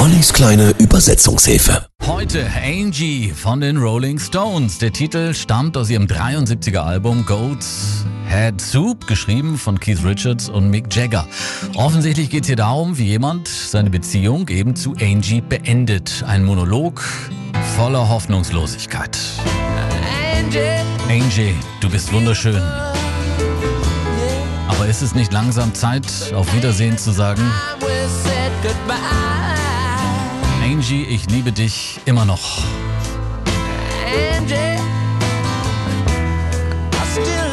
Ollis kleine Übersetzungshilfe. Heute Angie von den Rolling Stones. Der Titel stammt aus ihrem 73er Album Goats Head Soup, geschrieben von Keith Richards und Mick Jagger. Offensichtlich geht es hier darum, wie jemand seine Beziehung eben zu Angie beendet. Ein Monolog voller Hoffnungslosigkeit. Angie, du bist wunderschön. Aber ist es nicht langsam Zeit, auf Wiedersehen zu sagen? Angie, ich liebe dich immer noch.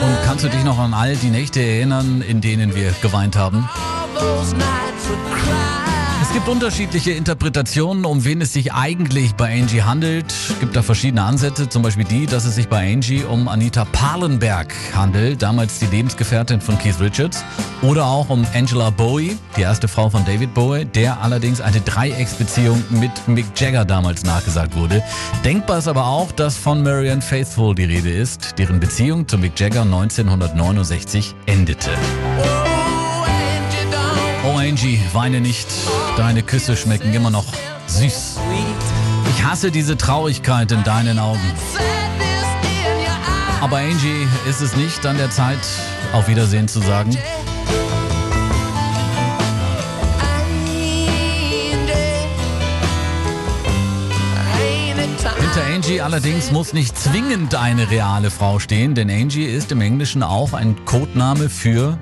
Und kannst du dich noch an all die Nächte erinnern, in denen wir geweint haben? Gibt unterschiedliche Interpretationen, um wen es sich eigentlich bei Angie handelt. Es gibt da verschiedene Ansätze, zum Beispiel die, dass es sich bei Angie um Anita Palenberg handelt, damals die Lebensgefährtin von Keith Richards. Oder auch um Angela Bowie, die erste Frau von David Bowie, der allerdings eine Dreiecksbeziehung mit Mick Jagger damals nachgesagt wurde. Denkbar ist aber auch, dass von Marianne Faithfull die Rede ist, deren Beziehung zu Mick Jagger 1969 endete. Oh Angie, weine nicht. Deine Küsse schmecken immer noch süß. Ich hasse diese Traurigkeit in deinen Augen. Aber Angie, ist es nicht an der Zeit, auf Wiedersehen zu sagen? Hinter Angie allerdings muss nicht zwingend eine reale Frau stehen, denn Angie ist im Englischen auch ein Codename für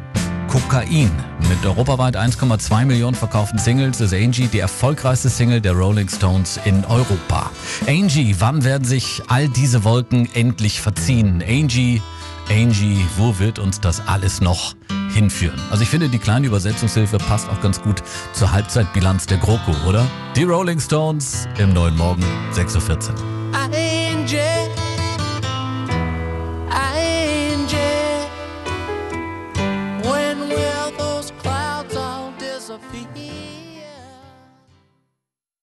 Kokain. Mit europaweit 1,2 Millionen verkauften Singles ist Angie die erfolgreichste Single der Rolling Stones in Europa. Angie, wann werden sich all diese Wolken endlich verziehen? Angie, Angie, wo wird uns das alles noch hinführen? Also ich finde, die kleine Übersetzungshilfe passt auch ganz gut zur Halbzeitbilanz der GroKo, oder? Die Rolling Stones im neuen Morgen, 6.14 Uhr. Angie, of the.